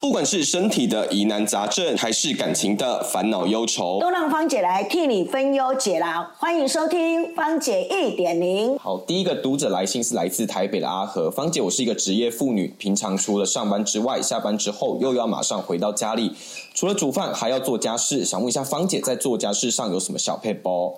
不管是身体的疑难杂症，还是感情的烦恼忧愁，都让芳姐来替你分忧解劳。欢迎收听芳姐一点零。好，第一个读者来信是来自台北的阿和，芳姐，我是一个职业妇女，平常除了上班之外，下班之后又要马上回到家里，除了煮饭还要做家事，想问一下芳姐，在做家事上有什么小配包？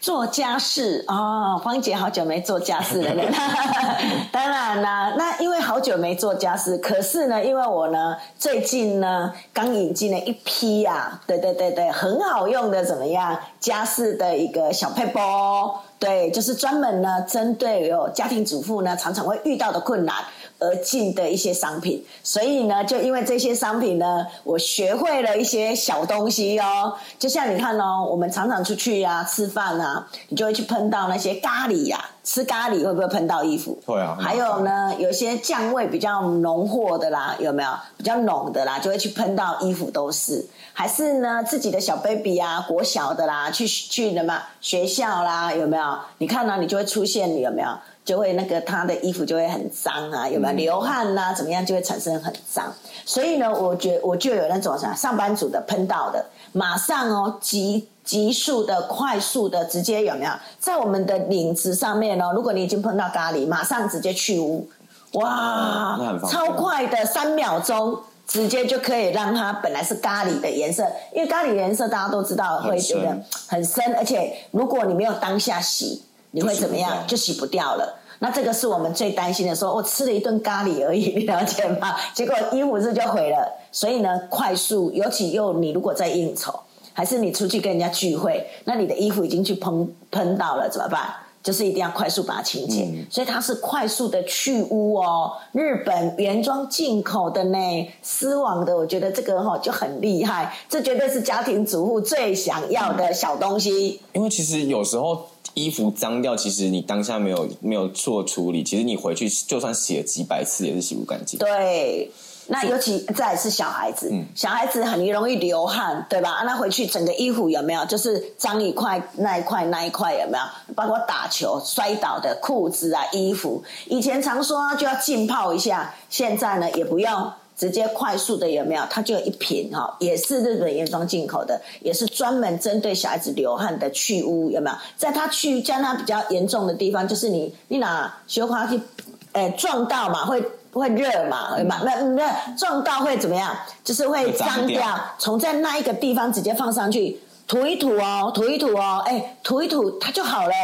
做家事哦，芳姐好久没做家事了。当然啦，那因为好久没做家事，可是呢，因为我呢最近呢刚引进了一批呀，对对对对，很好用的怎么样？家事的一个小配包，对，就是专门呢针对有家庭主妇呢常常会遇到的困难。而进的一些商品，所以呢，就因为这些商品呢，我学会了一些小东西哦。就像你看哦，我们常常出去呀吃饭啊，你就会去喷到那些咖喱呀，吃咖喱会不会喷到衣服？会啊。还有呢，有些酱味比较浓厚的啦，有没有比较浓的啦，就会去喷到衣服都是。还是呢，自己的小 baby 啊，国小的啦，去去什么学校啦，有没有？你看呢，你就会出现，有没有？就会那个他的衣服就会很脏啊，有没有流汗呐？怎么样就会产生很脏？所以呢，我觉我就有那种啥上班族的喷到的，马上哦急急速的快速的直接有没有在我们的领子上面哦？如果你已经碰到咖喱，马上直接去污，哇，超快的三秒钟，直接就可以让它本来是咖喱的颜色，因为咖喱颜色大家都知道会觉得很深，而且如果你没有当下洗。你会怎么样？就洗不掉了。那这个是我们最担心的，说我吃了一顿咖喱而已，你 了解吗？结果衣服是就毁了。所以呢，快速，尤其又你如果在应酬，还是你出去跟人家聚会，那你的衣服已经去喷喷到了，怎么办？就是一定要快速把它清洁。所以它是快速的去污哦。日本原装进口的呢，丝网的，我觉得这个哈就很厉害。这绝对是家庭主妇最想要的小东西。因为其实有时候。衣服脏掉，其实你当下没有没有做处理，其实你回去就算洗了几百次，也是洗不干净。对，那尤其再是小孩子，小孩子很容易流汗，对吧？那回去整个衣服有没有就是脏一块那一块那一块有没有？包括打球摔倒的裤子啊、衣服，以前常说就要浸泡一下，现在呢也不用。直接快速的有没有？它就一瓶哈，也是日本原装进口的，也是专门针对小孩子流汗的去污有没有？在它去将它比较严重的地方，就是你你拿雪花去，诶撞到嘛，会会热嘛，会嘛？那那撞到会怎么样？就是会脏掉。从在那一个地方直接放上去，涂一涂哦，涂一涂哦，哎，涂一涂它就好了。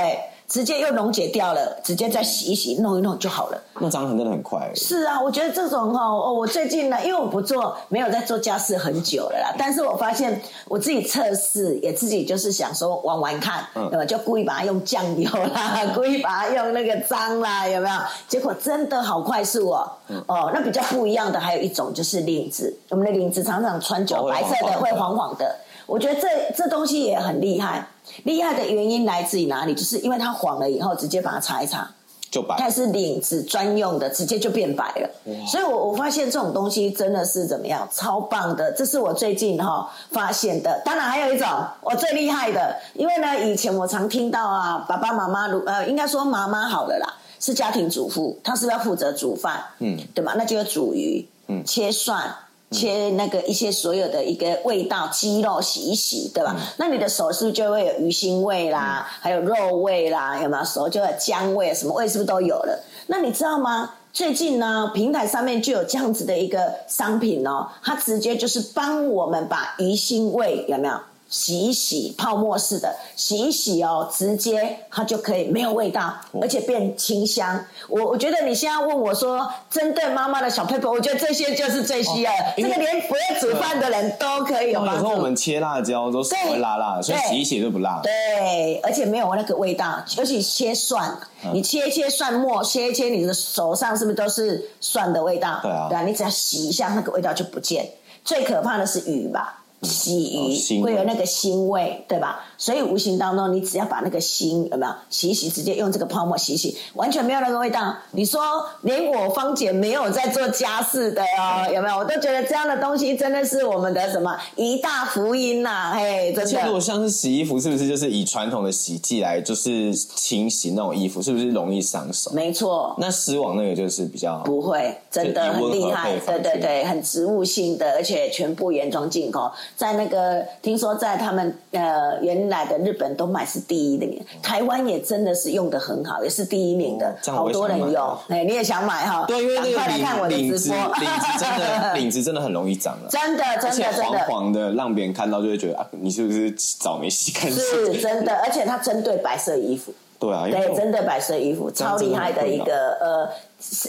直接又溶解掉了，直接再洗一洗、弄一弄就好了。那脏痕真的很快。是啊，我觉得这种哈哦，我最近呢，因为我不做，没有在做家事很久了啦。但是我发现我自己测试，也自己就是想说玩玩看，对吧？就故意把它用酱油啦，故意把它用那个脏啦，有没有？结果真的好快速哦。哦，那比较不一样的还有一种就是领子，我们的领子常常穿久，白色的会黄黄的。我觉得这这东西也很厉害。厉害的原因来自于哪里？就是因为它黄了以后，直接把它擦一擦，就白。它是领子专用的，直接就变白了。所以，我我发现这种东西真的是怎么样，超棒的。这是我最近哈发现的。当然，还有一种我最厉害的，因为呢，以前我常听到啊，爸爸妈妈如呃，应该说妈妈好了啦，是家庭主妇，她是要负责煮饭，嗯，对吗？那就要煮鱼，嗯，切蒜。切那个一些所有的一个味道，鸡肉洗一洗，对吧？那你的手是不是就会有鱼腥味啦，还有肉味啦，有没有？手就有姜味，什么味是不是都有了？那你知道吗？最近呢，平台上面就有这样子的一个商品哦，它直接就是帮我们把鱼腥味有没有？洗一洗，泡沫式的洗一洗哦，直接它就可以没有味道，而且变清香。我我觉得你现在问我说，针对妈妈的小配 r 我觉得这些就是最需要的。这个连不会煮饭的人都可以有帮助。有时候我们切辣椒都是会辣辣的，所以洗一洗就不辣。对，而且没有那个味道。尤其切蒜，你切一切蒜末，切一切你的手上是不是都是蒜的味道？对啊，对啊，你只要洗一下，那个味道就不见。最可怕的是鱼吧。洗腥鱼会有那个腥味，对吧？所以无形当中，你只要把那个心有没有洗一洗，直接用这个泡沫洗一洗，完全没有那个味道。你说连我芳姐没有在做家事的哦，有没有？我都觉得这样的东西真的是我们的什么一大福音呐、嘿，真而且如果的。像是洗衣服，是不是就是以传统的洗剂来就是清洗那种衣服，是不是容易伤手？没错，那丝网那个就是比较不会，真的很厉害，对对对，很植物性的，而且全部原装进口。在那个听说在他们呃原来的日本都买是第一名，台湾也真的是用的很好，也是第一名的好多人用。哎，你也想买哈？对，因为那个领领子的直播，领子真的 领子真的很容易长了。真的真的真黄的黄的，让别人看到就会觉得啊，你是不是澡没洗干净？是真的，而且它针对白色衣服。对啊，对，针对白色衣服，超厉害的一个呃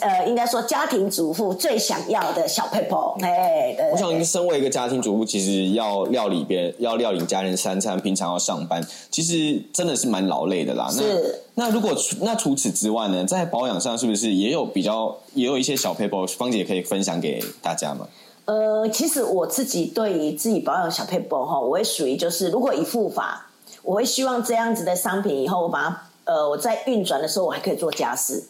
呃，应该说家庭主妇最想要的小 paper，哎，对我想，身为一个家庭主妇，其实要料理别人，要料理家人三餐，平常要上班，其实真的是蛮劳累的啦。是那那如果除那除此之外呢，在保养上是不是也有比较，也有一些小 paper，芳姐可以分享给大家吗？呃，其实我自己对于自己保养小 paper 哈，我会属于就是，如果以护法，我会希望这样子的商品以后我把它呃我在运转的时候我还可以做家事，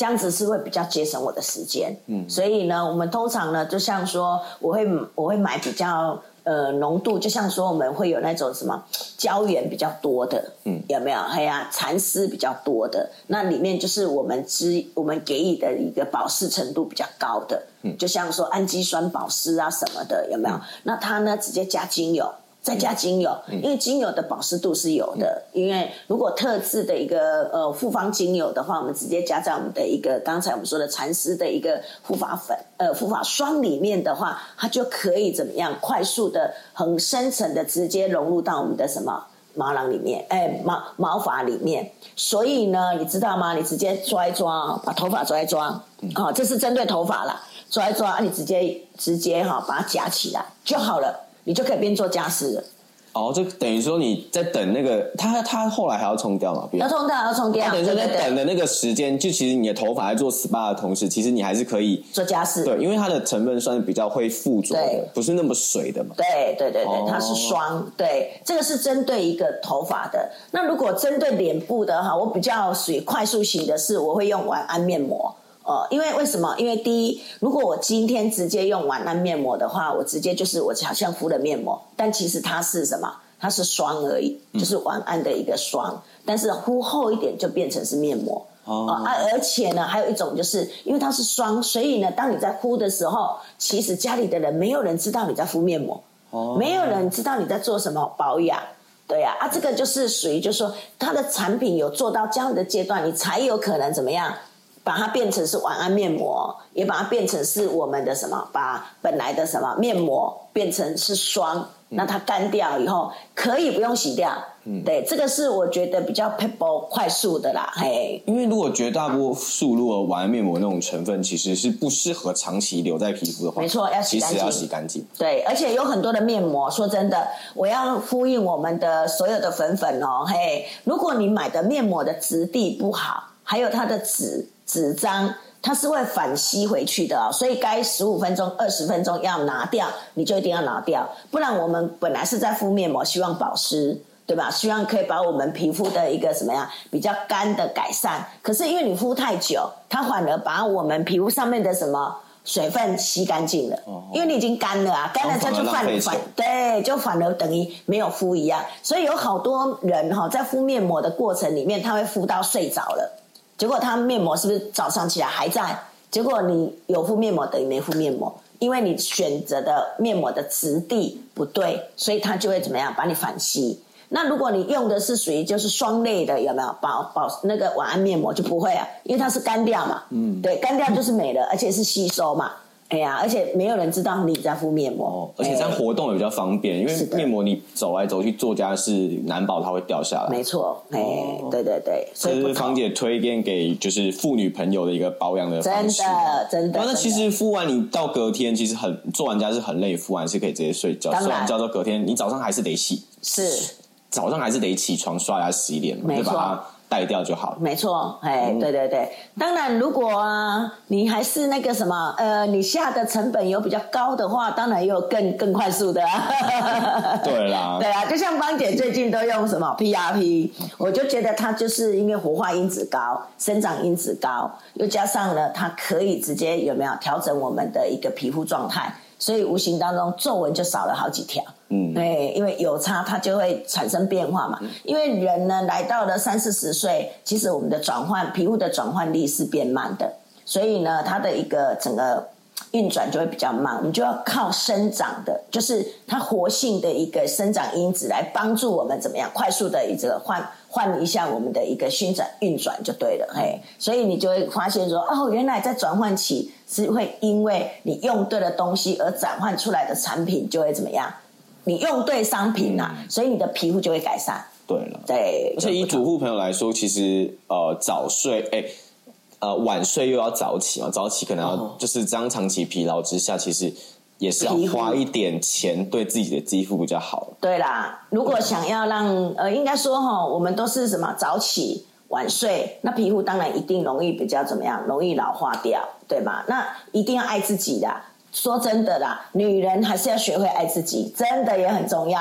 这样子是会比较节省我的时间。嗯，所以呢，我们通常呢，就像说我会我会买比较。呃，浓度就像说我们会有那种什么胶原比较多的，嗯，有没有？哎呀，蚕丝比较多的，那里面就是我们之我们给予的一个保湿程度比较高的，嗯，就像说氨基酸保湿啊什么的，有没有？那它呢直接加精油，再加精油，因为精油的保湿度是有的。因为如果特制的一个呃复方精油的话，我们直接加在我们的一个刚才我们说的蚕丝的一个护发粉呃护发霜里面的话，它就可以怎么样快速的很深层的直接融入到我们的什么。毛囊里面，哎，毛毛发里面，所以呢，你知道吗？你直接抓一抓，把头发抓一抓，哦，这是针对头发啦，抓一抓，啊你直接直接哈、把它夹起来就好了，你就可以边做家事了。哦，就等于说你在等那个，它它后来还要冲掉嘛？不要冲掉，要冲掉，它等于说在等的那个时间，就其实你的头发在做 SPA 的同时，其实你还是可以做家事。对，因为它的成分算是比较会附着的，不是那么水的嘛。对对对对哦，它是霜，对，这个是针对一个头发的。那如果针对脸部的哈，我比较属于快速型的是，我会用晚安面膜。呃，因为为什么？因为第一，如果我今天直接用晚安面膜的话，我直接就是我好像敷了面膜，但其实它是什么？它是霜而已，就是晚安的一个霜，但是敷厚一点就变成是面膜。哦啊，而且呢，还有一种就是因为它是霜，所以呢，当你在敷的时候，其实家里的人没有人知道你在敷面膜，哦没有人知道你在做什么保养。对呀、啊，这个就是属于，就是说它的产品有做到这样的阶段，你才有可能怎么样，把它变成是晚安面膜，也把它变成是我们的什么，把本来的什么面膜变成是霜，那它干掉以后可以不用洗掉。嗯，对，这个是我觉得比较 people 快速的啦，嘿。因为如果绝大多数如果晚安面膜那种成分其实是不适合长期留在皮肤的话，没错要洗干净其实要洗干净。对，而且有很多的面膜，说真的，我要呼应我们的所有的粉粉哦，嘿，如果你买的面膜的质地不好，还有它的纸纸张，它是会反吸回去的哦，所以该十五分钟、二十分钟要拿掉，你就一定要拿掉，不然我们本来是在敷面膜，希望保湿。对吧？希望可以把我们皮肤的一个什么样比较干的改善，可是因为你敷太久，它反而把我们皮肤上面的什么水分吸干净了，因为你已经干了啊，干了它就哦反反对，就反而等于没有敷一样。所以有好多人哈、在敷面膜的过程里面，他会敷到睡着了，结果他面膜是不是早上起来还在？结果你有敷面膜等于没敷面膜，因为你选择的面膜的质地不对，所以它就会怎么样把你反吸。那如果你用的是属于就是霜类的，有没有保保那个晚安面膜就不会啊，因为它是干掉嘛，嗯，对，干掉就是美了，而且是吸收嘛，哎呀，而且没有人知道你在敷面膜，哦，而且这样哎活动也比较方便，因为面膜你走来走去做家事，难保它会掉下来。没错，哎，对对对，所这以芳姐推荐给就是妇女朋友的一个保养的真方式。的真的，啊那其实敷完你到隔天，其实很做完家是很累，敷完是可以直接睡觉。睡完觉之后隔天，你早上还是得洗，是。早上还是得起床刷牙洗脸嘛，没错带掉就好了。没错，哎，对对对，当然，如果啊，你还是那个什么，呃，你下的成本有比较高的话，当然也有更更快速的啊。对啦，对啊，就像芳姐最近都用什么 PRP，我就觉得它就是因为活化因子高、生长因子高，又加上呢，它可以直接有没有调整我们的一个皮肤状态，所以无形当中皱纹就少了好几条。嗯，对，因为有差，它就会产生变化嘛。因为人呢，来到了三四十岁，其实我们的转换皮肤的转换力是变慢的，所以呢，它的一个整个运转就会比较慢。我们就要靠生长的，就是它活性的一个生长因子来帮助我们怎么样快速的这个换换一下我们的一个运转运转就对了。嘿，所以你就会发现说，哦，原来在转换期是会因为你用对了东西而转换出来的产品就会怎么样。你用对商品呐，所以你的皮肤就会改善。对了，对。而且以主妇朋友来说，其实呃早睡，哎，呃晚睡又要早起嘛，早起可能要就是这样长期疲劳之下，其实也是要花一点钱，对自己的肌肤比较好。对啦，如果想要让呃，应该说哈，我们都是什么早起晚睡，那皮肤当然一定容易比较怎么样，容易老化掉，对吧？那一定要爱自己的。说真的啦，女人还是要学会爱自己，真的也很重要。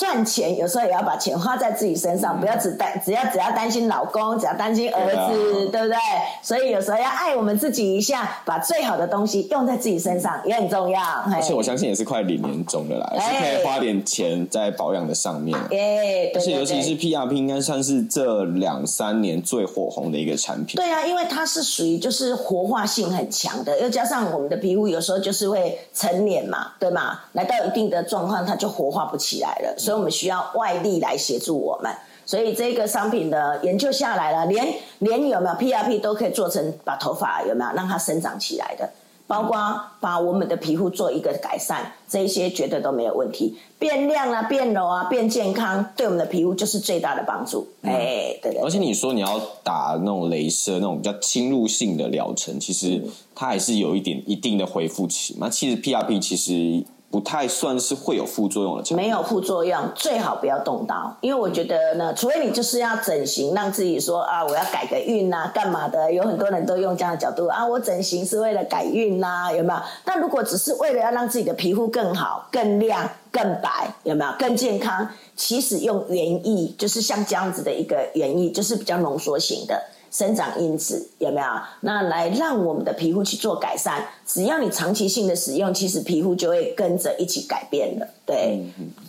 赚钱有时候也要把钱花在自己身上，不要只担，只要只要担心老公，只要担心儿子，对不对？所以有时候要爱我们自己一下，把最好的东西用在自己身上也很重要。而且我相信也是快领年终的啦，是可以花点钱在保养的上面。哎，而且尤其是 PRP，应该算是这两三年最火红的一个产品。对啊，因为它是属于就是活化性很强的，又加上我们的皮肤有时候就是会成年嘛，对吗？来到一定的状况，它就活化不起来了。所以我们需要外力来协助我们，所以这个商品的研究下来了，连连有没有 PRP 都可以做成把头发有没有让它生长起来的，包括把我们的皮肤做一个改善，这一些绝对都没有问题，变亮啊，变柔啊，变健康，对我们的皮肤就是最大的帮助。哎，对对。而且你说你要打那种镭射那种比较侵入性的疗程，其实它还是有一点一定的恢复期嘛。其实 PRP 其实。不太算是会有副作用的，没有副作用，最好不要动刀，因为我觉得呢，除非你就是要整形，让自己说啊，我要改个运啊，干嘛的？有很多人都用这样的角度啊，我整形是为了改运呐，有没有？但如果只是为了要让自己的皮肤更好、更亮、更白，有没有？更健康？其实用原液，就是像这样子的一个原液，就是比较浓缩型的。生长因子有没有？那来让我们的皮肤去做改善。只要你长期性的使用，其实皮肤就会跟着一起改变了。对，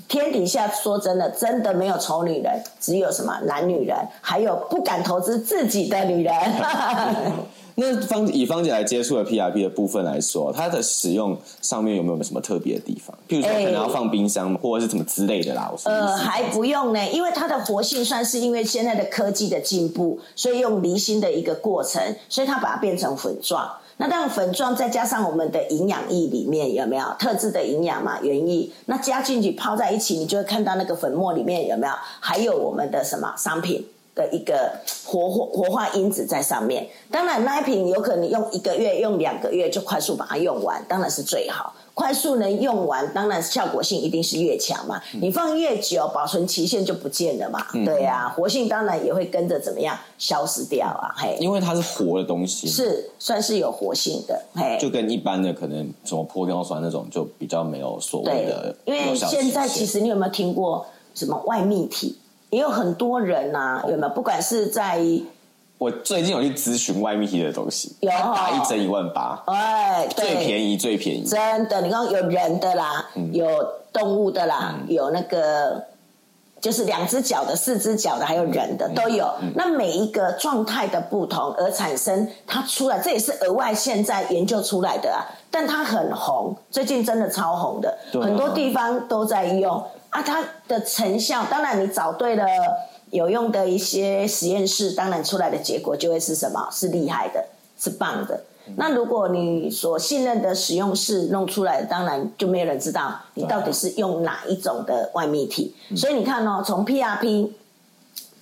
天底下说真的，真的没有丑女人，只有什么懒女人，还有不敢投资自己的女人。那方以方姐来接触的 PRP 的部分来说，它的使用上面有没有什么特别的地方？譬如说，可能要放冰箱或者是什么之类的啦。呃，还不用呢，因为它的活性算是因为现在的科技的进步，所以用离心的一个过程，所以它把它变成粉状。那当粉状再加上我们的营养液里面有没有特制的营养嘛原液？那加进去泡在一起，你就会看到那个粉末里面有没有还有我们的什么商品？的一个活活活化因子在上面，当然那一瓶有可能用一个月、用两个月就快速把它用完，当然是最好。快速能用完，当然效果性一定是越强嘛。你放越久，保存期限就不见了嘛。对呀，活性当然也会跟着怎么样消失掉啊。嘿，因为它是活的东西，是算是有活性的。嘿，就跟一般的可能什么玻尿酸那种就比较没有所谓的。因为现在其实你有没有听过什么外泌体？也有很多人呐，有没有？不管是在，我最近有去咨询外泌的东西，有打一针一万八，哎，最便宜最便宜，真的。你看有人的啦，有动物的啦，有那个就是两只脚的、四只脚的，还有人的都有。那每一个状态的不同而产生它出来，这也是额外现在研究出来的啊。但它很红，最近真的超红的，很多地方都在用。啊，它的成效，当然你找对了有用的一些实验室，当然出来的结果就会是什么？是厉害的，是棒的。那如果你所信任的使用室弄出来，当然就没有人知道你到底是用哪一种的外泌体。所以你看哦，从 PRP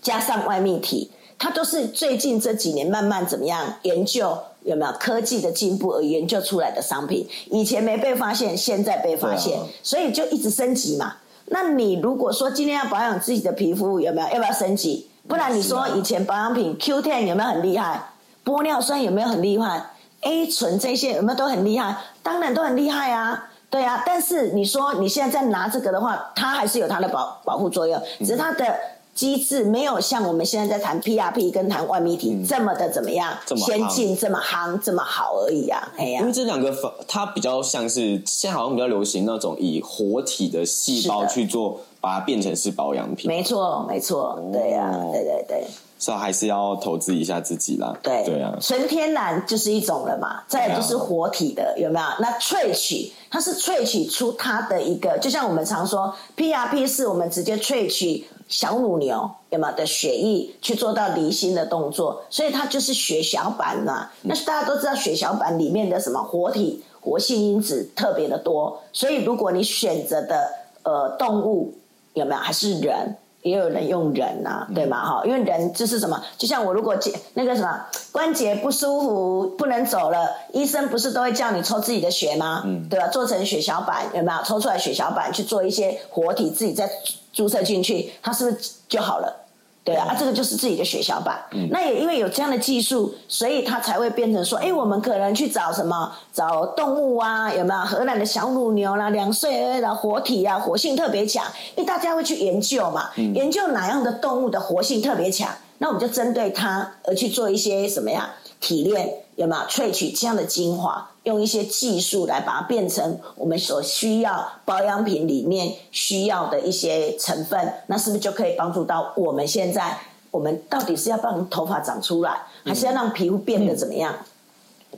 加上外泌体，它都是最近这几年慢慢怎么样研究有没有科技的进步而研究出来的商品。以前没被发现，现在被发现，所以就一直升级嘛。那你如果说今天要保养自己的皮肤，有没有要不要升级？不然你说以前保养品 Q Ten 有没有很厉害？玻尿酸有没有很厉害？A 醇这些有没有都很厉害？当然都很厉害啊，对啊。但是你说你现在在拿这个的话，它还是有它的保保护作用，只是它的机制没有像我们现在在谈 PRP 跟谈外泌体这么的怎么样这么先进、这么夯、这么好而已啊。哎呀。因为，这两个反它比较像是现在好像比较流行那种以活体的细胞去做，把它变成是保养品，没错，没错，对呀、哦。对对对。所以还是要投资一下自己啦。对对啊，纯天然就是一种了嘛，再来就是活体的，有没有？那萃取，它是萃取出它的一个，就像我们常说，PRP 是我们直接萃取小乳牛有没有的血液去做到离心的动作，所以它就是血小板嘛。那大家都知道血小板里面的什么活体活性因子特别的多，所以如果你选择的呃动物有没有还是人？也有人用人呐、对吗？哈，因为人就是什么，就像我如果节那个什么关节不舒服不能走了，医生不是都会叫你抽自己的血吗？嗯，对吧？做成血小板有没有？抽出来血小板去做一些活体，自己再注射进去，它是不是就好了？对啊，啊这个就是自己的血小板。那也因为有这样的技术，所以它才会变成说，哎，我们可能去找什么？找动物啊，有没有荷兰的小乳牛啦、两岁的活体啊，活性特别强。因为大家会去研究嘛，研究哪样的动物的活性特别强，那我们就针对它而去做一些什么呀？提炼有没有萃取这样的精华，用一些技术来把它变成我们所需要保养品里面需要的一些成分，那是不是就可以帮助到我们现在？我们到底是要让头发长出来，还是要让皮肤变得怎么样？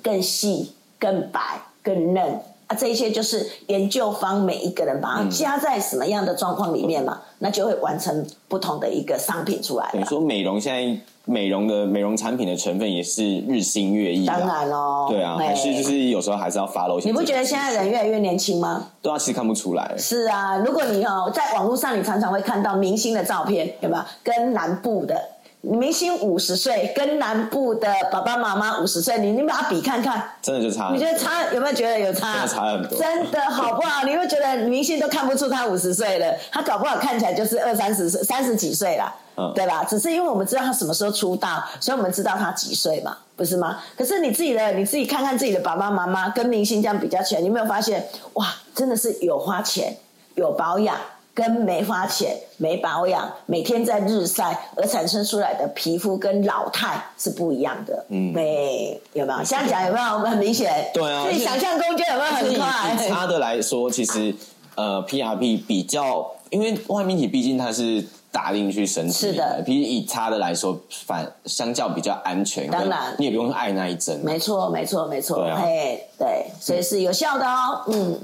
更细、更白、更嫩啊！这一些就是研究方每一个人把它加在什么样的状况里面嘛，那就会完成不同的一个商品出来了。等于说美容现在美容的美容产品的成分也是日新月异啦。当然喽，对啊，嘿还是就是有时候还是要 follow。你不觉得现在人越来越年轻吗？对啊，其实看不出来。是啊，如果你哦在网络上，你常常会看到明星的照片，有没有？跟南部的明星五十岁，跟南部的爸爸妈妈五十岁，你你把它比看看，真的就差。你觉得差有没有觉得有差？真的差很多真的好不好？你会觉得明星都看不出他五十岁了，他搞不好看起来就是二三十岁、三十几岁啦，嗯对吧？只是因为我们知道他什么时候出道，所以我们知道他几岁嘛，不是吗？可是你自己的，你自己看看自己的爸爸妈妈跟明星这样比较起来，你有没有发现哇，真的是有花钱、有保养。跟没花钱、没保养、每天在日晒而产生出来的皮肤跟老态是不一样的。嗯，对，有没有？这样讲有没有很明显？对啊所以想象空间有没有很快？以差的来说，其实呃 PRP 比较，因为外面体毕竟它是打进去身体里是的比以差的来说，反相较比较安全，当然你也不用爱那一针。没错，没错，没错。对啊嘿，对，所以是有效的哦。嗯，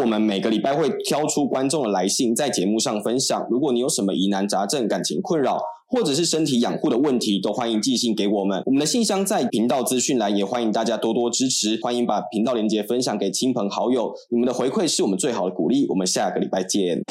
我们每个礼拜会挑出观众的来信，在节目上分享。如果你有什么疑难杂症、感情困扰，或者是身体养护的问题，都欢迎寄信给我们。我们的信箱在频道资讯栏，也欢迎大家多多支持。欢迎把频道连接分享给亲朋好友，你们的回馈是我们最好的鼓励。我们下个礼拜见。